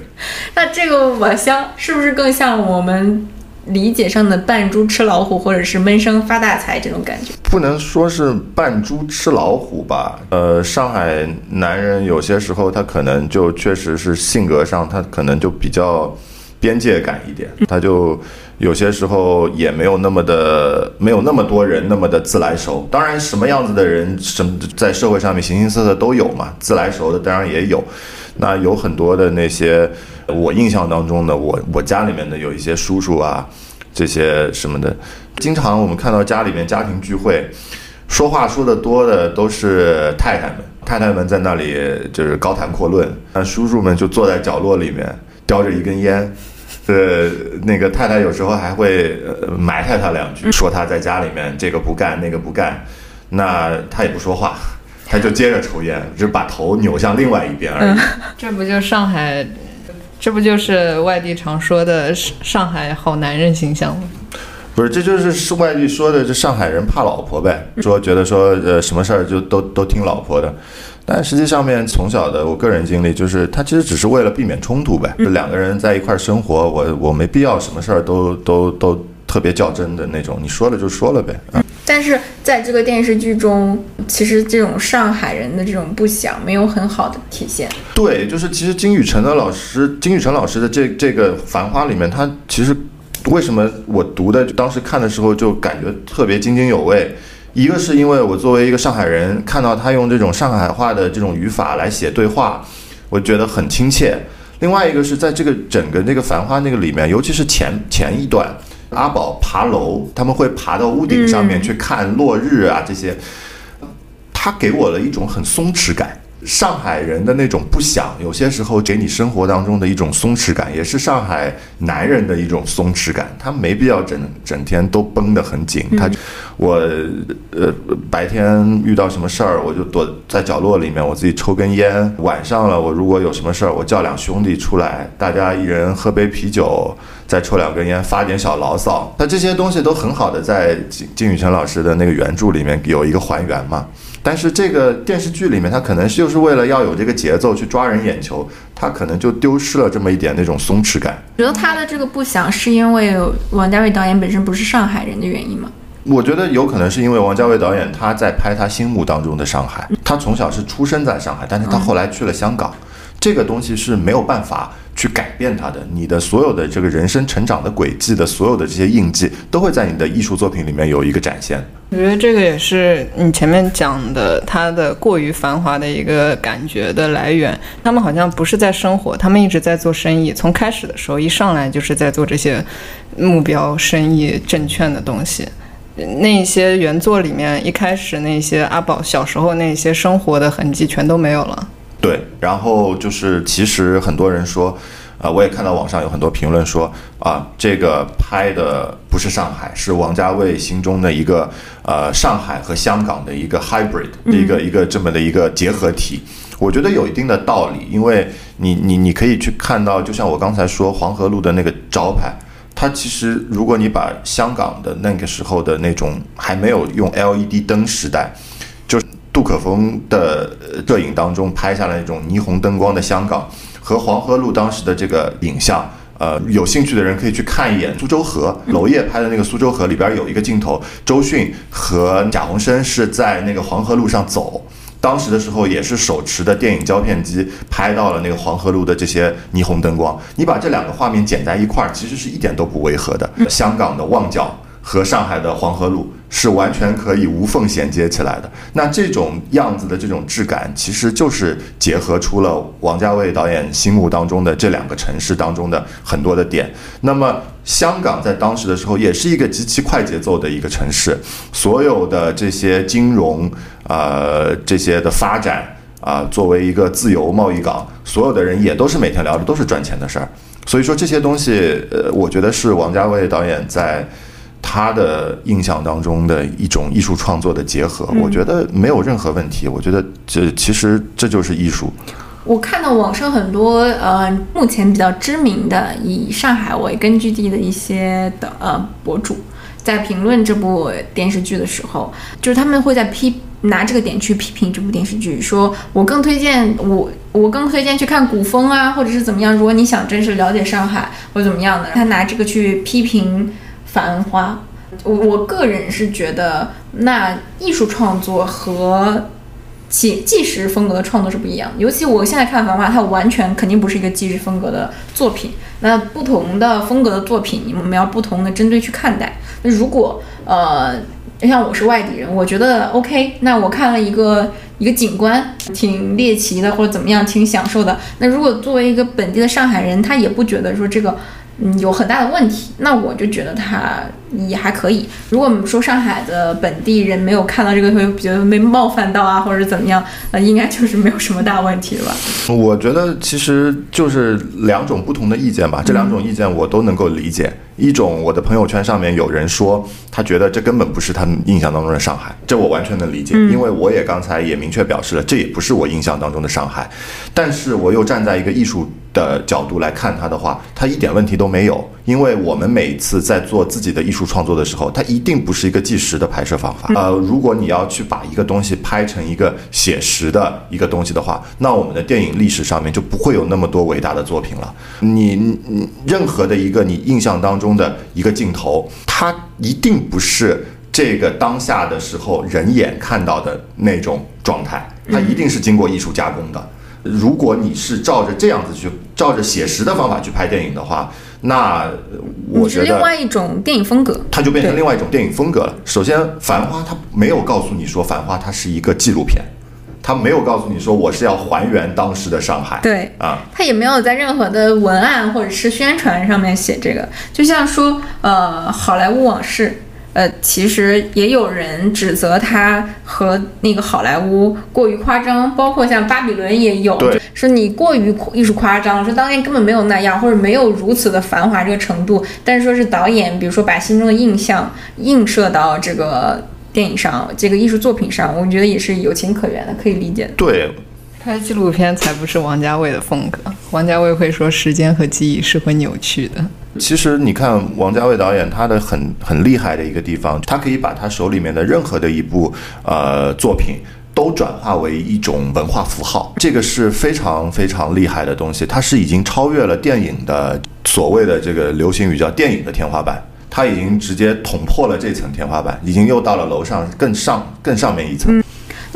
那这个我香是不是更像我们理解上的扮猪吃老虎，或者是闷声发大财这种感觉？不能说是扮猪吃老虎吧。呃，上海男人有些时候他可能就确实是性格上，他可能就比较边界感一点，他就。有些时候也没有那么的，没有那么多人那么的自来熟。当然，什么样子的人，什么在社会上面形形色色都有嘛。自来熟的当然也有。那有很多的那些，我印象当中的，我我家里面的有一些叔叔啊，这些什么的，经常我们看到家里面家庭聚会，说话说的多的都是太太们，太太们在那里就是高谈阔论，那叔叔们就坐在角落里面叼着一根烟。呃，那个太太有时候还会呃埋汰他两句，说他在家里面这个不干那个不干，那他也不说话，他就接着抽烟，只把头扭向另外一边而已。这不就上海，这不就是外地常说的上海好男人形象吗？不是，这就是是外地说的，这上海人怕老婆呗，说觉得说呃什么事儿就都都听老婆的。但实际上面，从小的我个人经历就是，他其实只是为了避免冲突呗。就两个人在一块儿生活，我我没必要什么事儿都都都特别较真的那种。你说了就说了呗。嗯但是在这个电视剧中，其实这种上海人的这种不想没有很好的体现。对，就是其实金宇澄的老师，金宇澄老师的这这个《繁花》里面，他其实为什么我读的当时看的时候就感觉特别津津有味。一个是因为我作为一个上海人，看到他用这种上海话的这种语法来写对话，我觉得很亲切。另外一个是在这个整个那个繁花那个里面，尤其是前前一段，阿宝爬楼，他们会爬到屋顶上面去看落日啊这些，他给我了一种很松弛感。上海人的那种不想，有些时候给你生活当中的一种松弛感，也是上海男人的一种松弛感。他没必要整整天都绷得很紧。他，我呃白天遇到什么事儿，我就躲在角落里面，我自己抽根烟。晚上了，我如果有什么事儿，我叫两兄弟出来，大家一人喝杯啤酒，再抽两根烟，发点小牢骚。那这些东西都很好的在金金宇澄老师的那个原著里面有一个还原嘛。但是这个电视剧里面，他可能就是为了要有这个节奏去抓人眼球，他可能就丢失了这么一点那种松弛感。觉得他的这个不想是因为王家卫导演本身不是上海人的原因吗？我觉得有可能是因为王家卫导演他在拍他心目当中的上海，他从小是出生在上海，但是他后来去了香港，这个东西是没有办法。去改变他的，你的所有的这个人生成长的轨迹的所有的这些印记，都会在你的艺术作品里面有一个展现。我觉得这个也是你前面讲的他的过于繁华的一个感觉的来源。他们好像不是在生活，他们一直在做生意。从开始的时候一上来就是在做这些目标生意证券的东西。那些原作里面一开始那些阿宝小时候那些生活的痕迹全都没有了。对，然后就是其实很多人说，啊，我也看到网上有很多评论说，啊，这个拍的不是上海，是王家卫心中的一个呃上海和香港的一个 hybrid，的一个一个这么的一个结合体。我觉得有一定的道理，因为你你你可以去看到，就像我刚才说黄河路的那个招牌，它其实如果你把香港的那个时候的那种还没有用 LED 灯时代。杜可风的摄影当中拍下来那种霓虹灯光的香港，和黄河路当时的这个影像，呃，有兴趣的人可以去看一眼苏州河。娄烨拍的那个苏州河里边有一个镜头，周迅和贾宏声是在那个黄河路上走，当时的时候也是手持的电影胶片机拍到了那个黄河路的这些霓虹灯光。你把这两个画面剪在一块儿，其实是一点都不违和的。香港的旺角。和上海的黄河路是完全可以无缝衔接起来的。那这种样子的这种质感，其实就是结合出了王家卫导演心目当中的这两个城市当中的很多的点。那么，香港在当时的时候也是一个极其快节奏的一个城市，所有的这些金融呃这些的发展啊，作为一个自由贸易港，所有的人也都是每天聊的都是赚钱的事儿。所以说这些东西，呃，我觉得是王家卫导演在。他的印象当中的一种艺术创作的结合，我觉得没有任何问题。我觉得这其实这就是艺术。我看到网上很多呃，目前比较知名的以上海为根据地的一些的呃博主，在评论这部电视剧的时候，就是他们会在批拿这个点去批评这部电视剧，说我更推荐我我更推荐去看古风啊，或者是怎么样。如果你想真实了解上海或怎么样的，他拿这个去批评。繁花，我我个人是觉得，那艺术创作和纪纪实风格的创作是不一样。尤其我现在看繁花，它完全肯定不是一个纪实风格的作品。那不同的风格的作品，你们要不同的针对去看待。那如果呃，像我是外地人，我觉得 OK。那我看了一个一个景观，挺猎奇的，或者怎么样，挺享受的。那如果作为一个本地的上海人，他也不觉得说这个。嗯，有很大的问题，那我就觉得他也还可以。如果我们说上海的本地人没有看到这个会觉得被冒犯到啊，或者怎么样，呃，应该就是没有什么大问题了吧？我觉得其实就是两种不同的意见吧，这两种意见我都能够理解。一种我的朋友圈上面有人说，他觉得这根本不是他们印象当中的上海，这我完全能理解，因为我也刚才也明确表示了，这也不是我印象当中的上海。但是我又站在一个艺术的角度来看它的话，它一点问题都没有，因为我们每一次在做自己的艺术创作的时候，它一定不是一个纪实的拍摄方法。呃，如果你要去把一个东西拍成一个写实的一个东西的话，那我们的电影历史上面就不会有那么多伟大的作品了。你你任何的一个你印象当中的一个镜头，它一定不是这个当下的时候人眼看到的那种状态，它一定是经过艺术加工的。如果你是照着这样子去，照着写实的方法去拍电影的话，那我你是另外一种电影风格。它就变成另外一种电影风格了。首先，《繁花》它没有告诉你说《繁花》它是一个纪录片，它没有告诉你说我是要还原当时的上海。对啊，它也没有在任何的文案或者是宣传上面写这个，就像说，呃，好莱坞往事，呃，其实也有人指责他和那个好莱坞过于夸张，包括像巴比伦也有，对说你过于艺术夸张，说当年根本没有那样，或者没有如此的繁华这个程度，但是说是导演，比如说把心中的印象映射到这个电影上，这个艺术作品上，我觉得也是有情可原的，可以理解的。对，拍纪录片才不是王家卫的风格。王家卫会说时间和记忆是会扭曲的。其实你看王家卫导演他的很很厉害的一个地方，他可以把他手里面的任何的一部呃作品。都转化为一种文化符号，这个是非常非常厉害的东西。它是已经超越了电影的所谓的这个流行语叫电影的天花板，它已经直接捅破了这层天花板，已经又到了楼上更上更上面一层。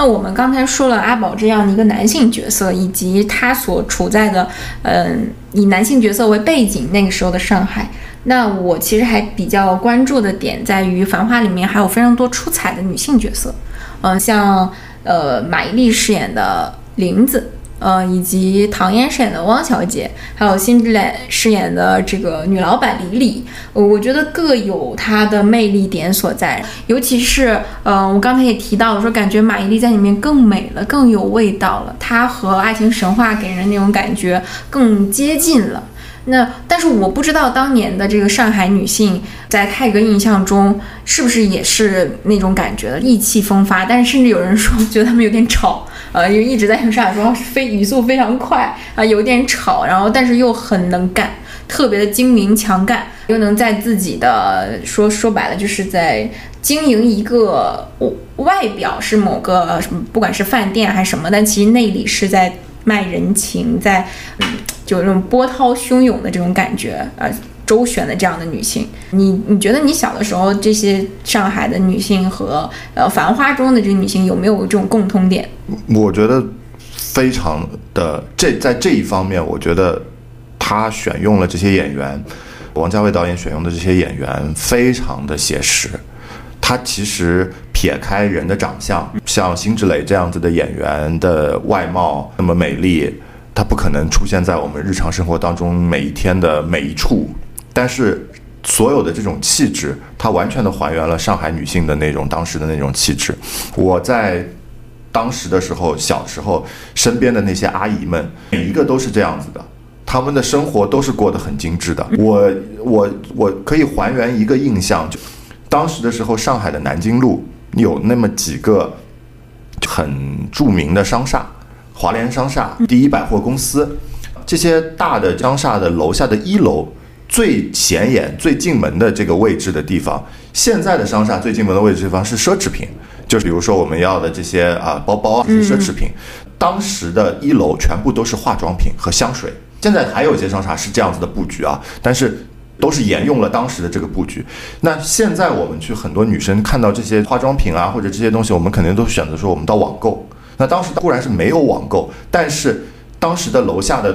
那我们刚才说了阿宝这样的一个男性角色，以及他所处在的，嗯、以男性角色为背景那个时候的上海。那我其实还比较关注的点在于，《繁花》里面还有非常多出彩的女性角色，嗯、像呃马伊琍饰演的玲子。呃，以及唐嫣饰演的汪小姐，还有辛芷蕾饰演的这个女老板李李，呃我觉得各有她的魅力点所在。尤其是，呃，我刚才也提到了，说感觉马伊琍在里面更美了，更有味道了。她和《爱情神话》给人那种感觉更接近了。那但是我不知道当年的这个上海女性在泰戈印象中是不是也是那种感觉的，意气风发。但是甚至有人说觉得她们有点吵，呃，因为一直在用上海说非语速非常快啊、有点吵，然后但是又很能干，特别的精明强干，又能在自己的说说白了就是在经营一个外表是某个什么，不管是饭店还是什么，但其实内里是在卖人情，在嗯，就有这种波涛汹涌的这种感觉，呃。周旋的这样的女性，你你觉得你小的时候这些上海的女性和呃《繁花》中的这些女性有没有这种共通点？我觉得非常的这在这一方面，我觉得他选用了这些演员，王家卫导演选用的这些演员非常的写实。他其实撇开人的长相，像辛芷蕾这样子的演员的外貌那么美丽，它不可能出现在我们日常生活当中每一天的每一处。但是所有的这种气质，它完全的还原了上海女性的那种当时的那种气质。我在当时的时候，小时候身边的那些阿姨们，每一个都是这样子的，她们的生活都是过得很精致的。我我我可以还原一个印象，就当时的时候，上海的南京路有那么几个很著名的商厦，华联商厦、第一百货公司，这些大的商厦的楼下的一楼。最显眼、最进门的这个位置的地方，现在的商厦最进门的位置地方是奢侈品，就是比如说我们要的这些啊包包啊，这些奢侈品。当时的一楼全部都是化妆品和香水，现在还有一些商厦是这样子的布局啊，但是都是沿用了当时的这个布局。那现在我们去很多女生看到这些化妆品啊或者这些东西，我们肯定都选择说我们到网购。那当时固然是没有网购，但是当时的楼下的。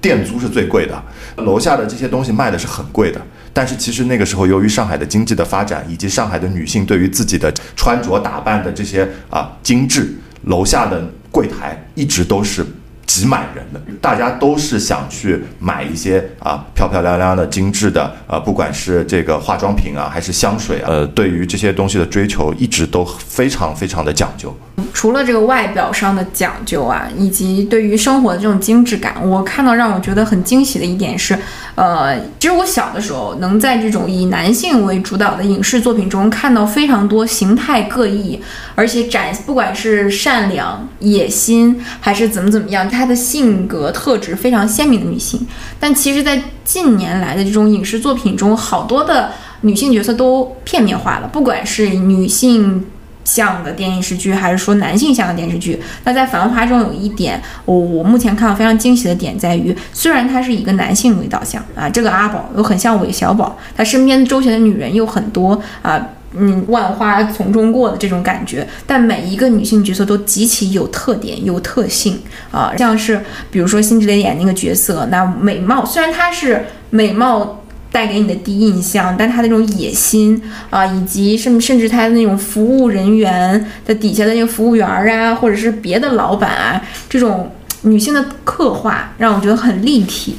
店租是最贵的，楼下的这些东西卖的是很贵的。但是其实那个时候，由于上海的经济的发展，以及上海的女性对于自己的穿着打扮的这些啊精致，楼下的柜台一直都是挤满人的，大家都是想去买一些啊漂漂亮亮的、精致的呃，不管是这个化妆品啊，还是香水啊，呃，对于这些东西的追求一直都非常非常的讲究。除了这个外表上的讲究啊，以及对于生活的这种精致感，我看到让我觉得很惊喜的一点是，呃，其实我小的时候能在这种以男性为主导的影视作品中看到非常多形态各异，而且展不管是善良、野心还是怎么怎么样，她的性格特质非常鲜明的女性。但其实，在近年来的这种影视作品中，好多的女性角色都片面化了，不管是女性。像的电视剧，还是说男性向的电视剧？那在《繁花》中有一点，我我目前看到非常惊喜的点在于，虽然他是一个男性为导向啊，这个阿宝又很像韦小宝，他身边周旋的女人又很多啊，嗯，万花丛中过的这种感觉，但每一个女性角色都极其有特点、有特性啊，像是比如说辛芷蕾演那个角色，那美貌虽然她是美貌。带给你的第一印象，但她那种野心啊，以及甚甚至她的那种服务人员的底下的那个服务员啊，或者是别的老板啊，这种女性的刻画，让我觉得很立体。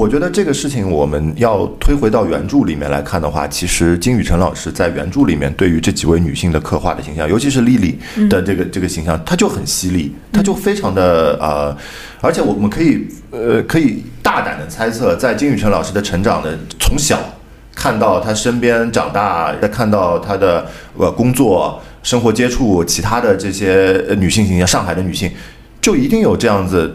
我觉得这个事情我们要推回到原著里面来看的话，其实金宇澄老师在原著里面对于这几位女性的刻画的形象，尤其是丽丽的这个这个形象，她就很犀利，她就非常的呃，而且我们可以呃可以大胆的猜测，在金宇澄老师的成长的从小看到他身边长大，再看到他的呃工作生活接触其他的这些女性形象，上海的女性就一定有这样子。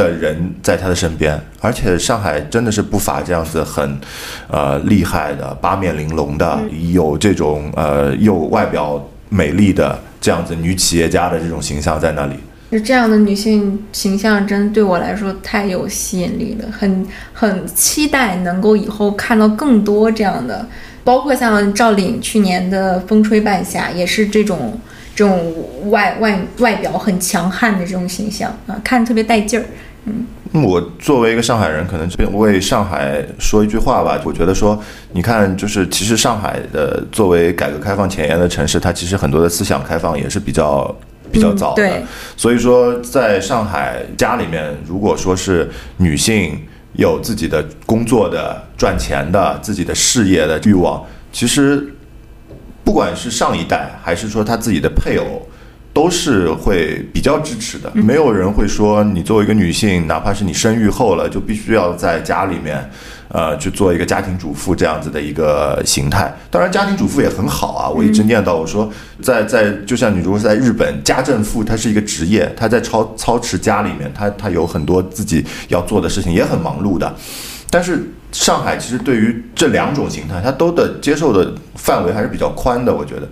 的人在他的身边，而且上海真的是不乏这样子很，呃厉害的八面玲珑的，有这种呃又外表美丽的这样子女企业家的这种形象在那里。就这样的女性形象，真对我来说太有吸引力了，很很期待能够以后看到更多这样的，包括像赵岭去年的《风吹半夏》，也是这种。这种外外外表很强悍的这种形象啊，看着特别带劲儿。嗯，我作为一个上海人，可能为上海说一句话吧。我觉得说，你看，就是其实上海的作为改革开放前沿的城市，它其实很多的思想开放也是比较比较早的。所以说，在上海家里面，如果说是女性有自己的工作的、赚钱的、自己的事业的欲望，其实。不管是上一代，还是说她自己的配偶，都是会比较支持的。没有人会说你作为一个女性，哪怕是你生育后了，就必须要在家里面，呃，去做一个家庭主妇这样子的一个形态。当然，家庭主妇也很好啊。我一直念叨我说，在在，就像你如果是在日本，家政妇她是一个职业，她在操操持家里面，她她有很多自己要做的事情，也很忙碌的。但是上海其实对于这两种形态，它都的接受的范围还是比较宽的，我觉得。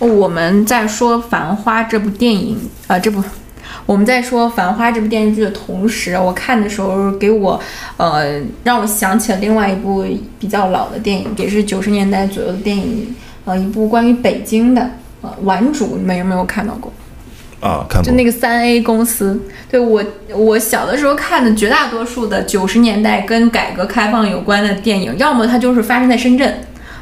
我们在说《繁花》这部电影啊，这部我们在说《繁花》这部电视剧的同时，我看的时候给我呃让我想起了另外一部比较老的电影，也是九十年代左右的电影，呃，一部关于北京的呃《顽主》，你们有没有看到过？啊，看就那个三 A 公司，对我我小的时候看的绝大多数的九十年代跟改革开放有关的电影，要么它就是发生在深圳，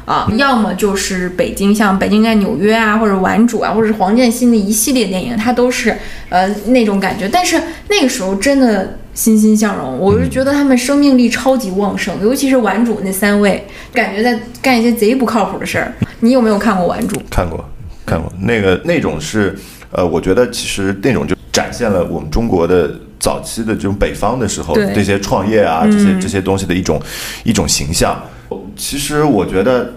啊，要么就是北京，像北京在纽约啊，或者顽主啊，或者是黄建新的一系列电影，它都是呃那种感觉。但是那个时候真的欣欣向荣，我是觉得他们生命力超级旺盛，尤其是顽主那三位，感觉在干一些贼不靠谱的事儿。你有没有看过顽主？看过，看过，那个那种是。呃，我觉得其实那种就展现了我们中国的早期的这种北方的时候这些创业啊，这些这些东西的一种一种形象。其实我觉得。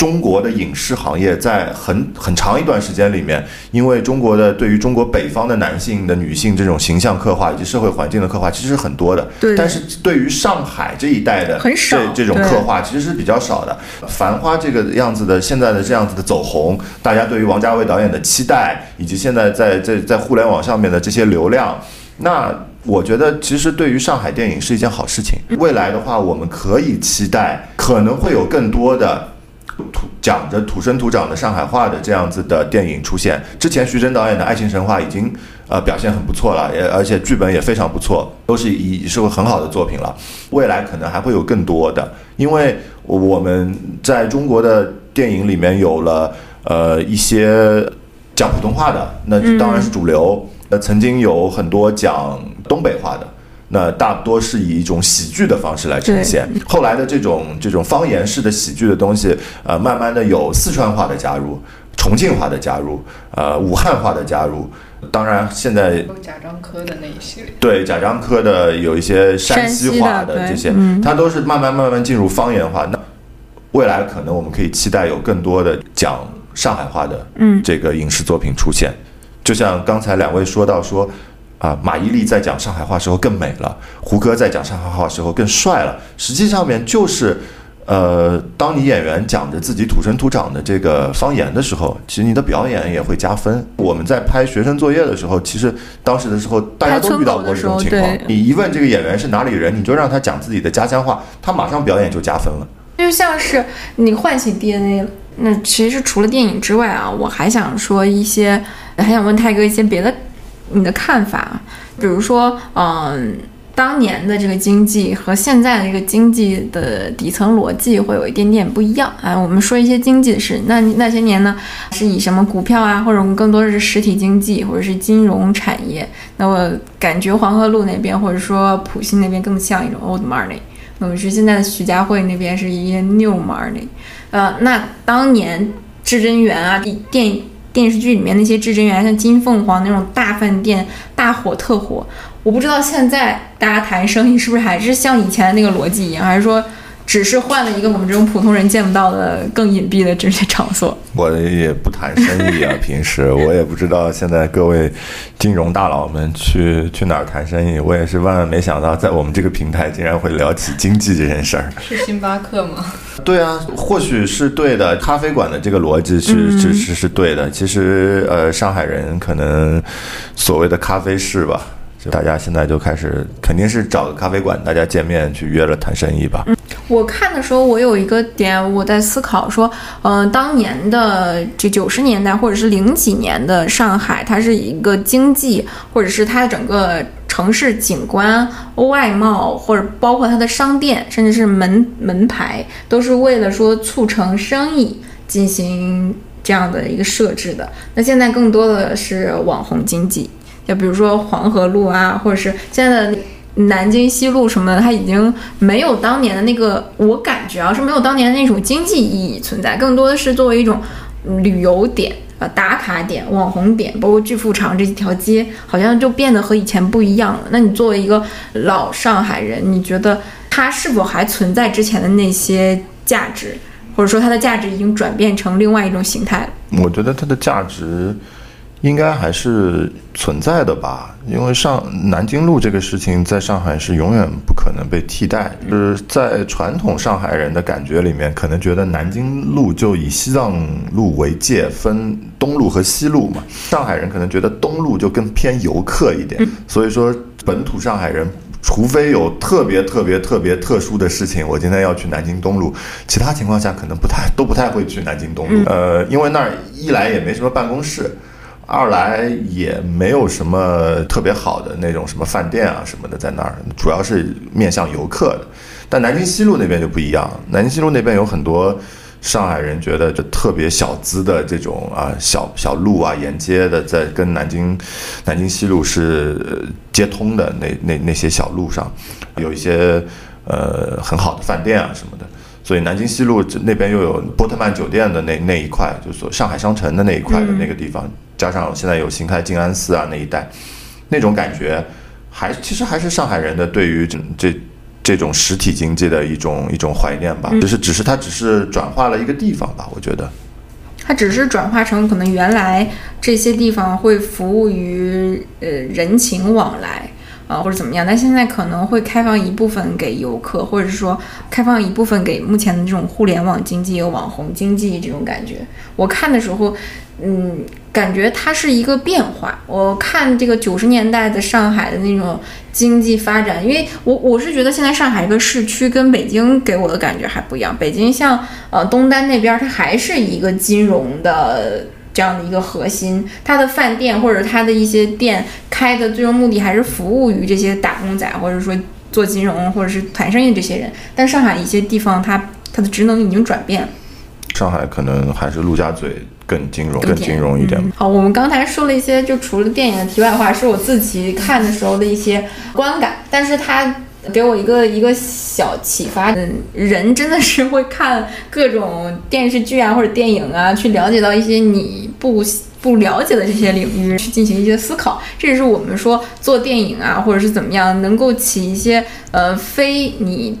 中国的影视行业在很很长一段时间里面，因为中国的对于中国北方的男性的女性这种形象刻画以及社会环境的刻画，其实是很多的。对。但是对于上海这一代的这这种刻画，其实是比较少的。繁花这个样子的，现在的这样子的走红，大家对于王家卫导演的期待，以及现在在在在互联网上面的这些流量，那我觉得其实对于上海电影是一件好事情。未来的话，我们可以期待可能会有更多的。土讲着土生土长的上海话的这样子的电影出现，之前徐峥导演的《爱情神话》已经呃表现很不错了，也而且剧本也非常不错，都是已是个很好的作品了。未来可能还会有更多的，因为我们在中国的电影里面有了呃一些。讲普通话的，那当然是主流。呃，曾经有很多讲东北话的，那大多是以一种喜剧的方式来呈现。后来的这种这种方言式的喜剧的东西，呃，慢慢的有四川话的加入，重庆话的加入，呃，武汉话的加入。当然，现在有贾樟柯的那一系列，对贾樟柯的有一些山西话的这些，它都是慢慢慢慢进入方言化。那未来可能我们可以期待有更多的讲上海话的这个影视作品出现。就像刚才两位说到说，啊，马伊琍在讲上海话时候更美了，胡歌在讲上海话时候更帅了。实际上面就是，呃，当你演员讲着自己土生土长的这个方言的时候，其实你的表演也会加分。我们在拍学生作业的时候，其实当时的时候大家都遇到过这种情况。你一问这个演员是哪里人，你就让他讲自己的家乡话，他马上表演就加分了。就像是你唤醒 DNA 了。那其实除了电影之外啊，我还想说一些。还想问泰哥一些别的，你的看法，比如说，嗯，当年的这个经济和现在的这个经济的底层逻辑会有一点点不一样啊。我们说一些经济的事，那那些年呢，是以什么股票啊，或者我们更多的是实体经济，或者是金融产业。那我感觉黄河路那边或者说浦西那边更像一种 old money，那我是现在的徐家汇那边是一些 new money。呃，那当年至臻园啊，电影。电视剧里面那些至臻园，像金凤凰那种大饭店，大火特火。我不知道现在大家谈生意是不是还是像以前的那个逻辑一样，还是说？只是换了一个我们这种普通人见不到的更隐蔽的这些场所。我也不谈生意啊，平时我也不知道现在各位金融大佬们去去哪儿谈生意。我也是万万没想到，在我们这个平台竟然会聊起经济这件事儿。是星巴克吗？对啊，或许是对的。咖啡馆的这个逻辑是是是是对的。其实呃，上海人可能所谓的咖啡室吧。就大家现在就开始，肯定是找个咖啡馆，大家见面去约了谈生意吧。我看的时候，我有一个点，我在思考说，嗯，当年的这九十年代或者是零几年的上海，它是一个经济，或者是它的整个城市景观、外贸，或者包括它的商店，甚至是门门牌，都是为了说促成生意进行这样的一个设置的。那现在更多的是网红经济。就比如说黄河路啊，或者是现在的南京西路什么的，它已经没有当年的那个，我感觉啊是没有当年的那种经济意义存在，更多的是作为一种旅游点、呃打卡点、网红点，包括巨富场这几条街，好像就变得和以前不一样了。那你作为一个老上海人，你觉得它是否还存在之前的那些价值，或者说它的价值已经转变成另外一种形态了？我觉得它的价值。应该还是存在的吧，因为上南京路这个事情在上海是永远不可能被替代。就是在传统上海人的感觉里面，可能觉得南京路就以西藏路为界，分东路和西路嘛。上海人可能觉得东路就更偏游客一点，所以说本土上海人，除非有特别特别特别特殊的事情，我今天要去南京东路，其他情况下可能不太都不太会去南京东路。呃，因为那儿一来也没什么办公室。二来也没有什么特别好的那种什么饭店啊什么的在那儿，主要是面向游客的。但南京西路那边就不一样，南京西路那边有很多上海人觉得就特别小资的这种啊小小路啊沿街的，在跟南京南京西路是接通的那那那些小路上，有一些呃很好的饭店啊什么的。所以南京西路那边又有波特曼酒店的那那一块，就是上海商城的那一块的那个地方。加上现在有新开静安寺啊那一带，那种感觉，还其实还是上海人的对于这这种实体经济的一种一种怀念吧。就是只是它只是转化了一个地方吧，我觉得。它只是转化成可能原来这些地方会服务于呃人情往来啊或者怎么样，但现在可能会开放一部分给游客，或者是说开放一部分给目前的这种互联网经济、有网红经济这种感觉。我看的时候。嗯，感觉它是一个变化。我看这个九十年代的上海的那种经济发展，因为我我是觉得现在上海一个市区跟北京给我的感觉还不一样。北京像呃东单那边，它还是一个金融的这样的一个核心，它的饭店或者它的一些店开的最终目的还是服务于这些打工仔，或者说做金融或者是谈生意这些人。但上海一些地方，它它的职能已经转变了。上海可能还是陆家嘴。更金融、更金融一点。好，我们刚才说了一些，就除了电影的题外话，是我自己看的时候的一些观感，但是它给我一个一个小启发。嗯，人真的是会看各种电视剧啊或者电影啊，去了解到一些你不不了解的这些领域，去进行一些思考。这也是我们说做电影啊，或者是怎么样，能够起一些呃非你。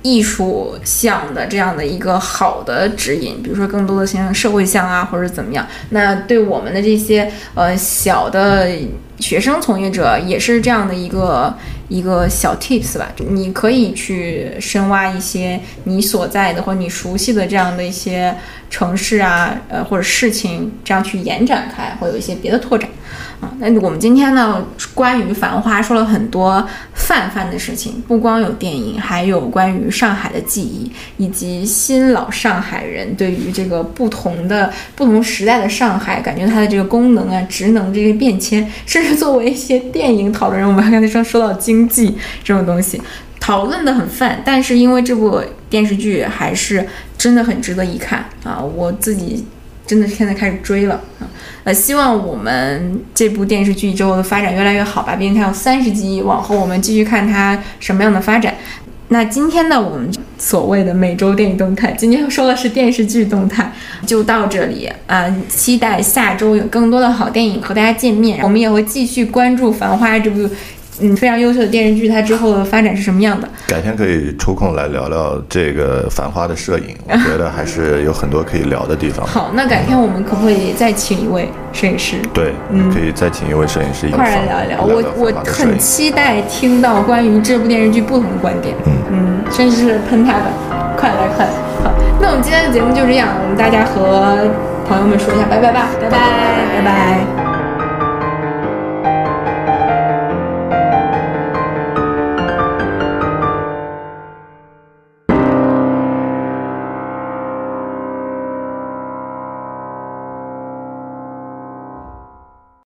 艺术向的这样的一个好的指引，比如说更多的像社会向啊，或者怎么样，那对我们的这些呃小的学生从业者也是这样的一个一个小 tips 吧。你可以去深挖一些你所在的或你熟悉的这样的一些城市啊，呃或者事情，这样去延展开，会有一些别的拓展。啊，那我们今天呢，关于《繁花》说了很多泛泛的事情，不光有电影，还有关于上海的记忆，以及新老上海人对于这个不同的不同时代的上海，感觉它的这个功能啊、职能这些变迁，甚至作为一些电影讨论人，我们刚才说说到经经济这种东西，讨论的很泛，但是因为这部电视剧还是真的很值得一看啊，我自己。真的现在开始追了啊！呃，希望我们这部电视剧之后的发展越来越好吧。毕竟它有三十集，往后我们继续看它什么样的发展。那今天呢，我们所谓的每周电影动态，今天说的是电视剧动态，就到这里啊！期待下周有更多的好电影和大家见面。我们也会继续关注《繁花》这部。嗯，非常优秀的电视剧，它之后的发展是什么样的？改天可以抽空来聊聊这个《繁花》的摄影，我觉得还是有很多可以聊的地方。好，那改天我们可不可以再请一位摄影师？对，嗯，可以再请一位摄影师一块来聊一聊。我我很期待听到关于这部电视剧不同的观点，嗯嗯，甚至是喷他的。快来快来！好，那我们今天的节目就这样，我们大家和朋友们说一下拜拜吧，拜拜拜拜。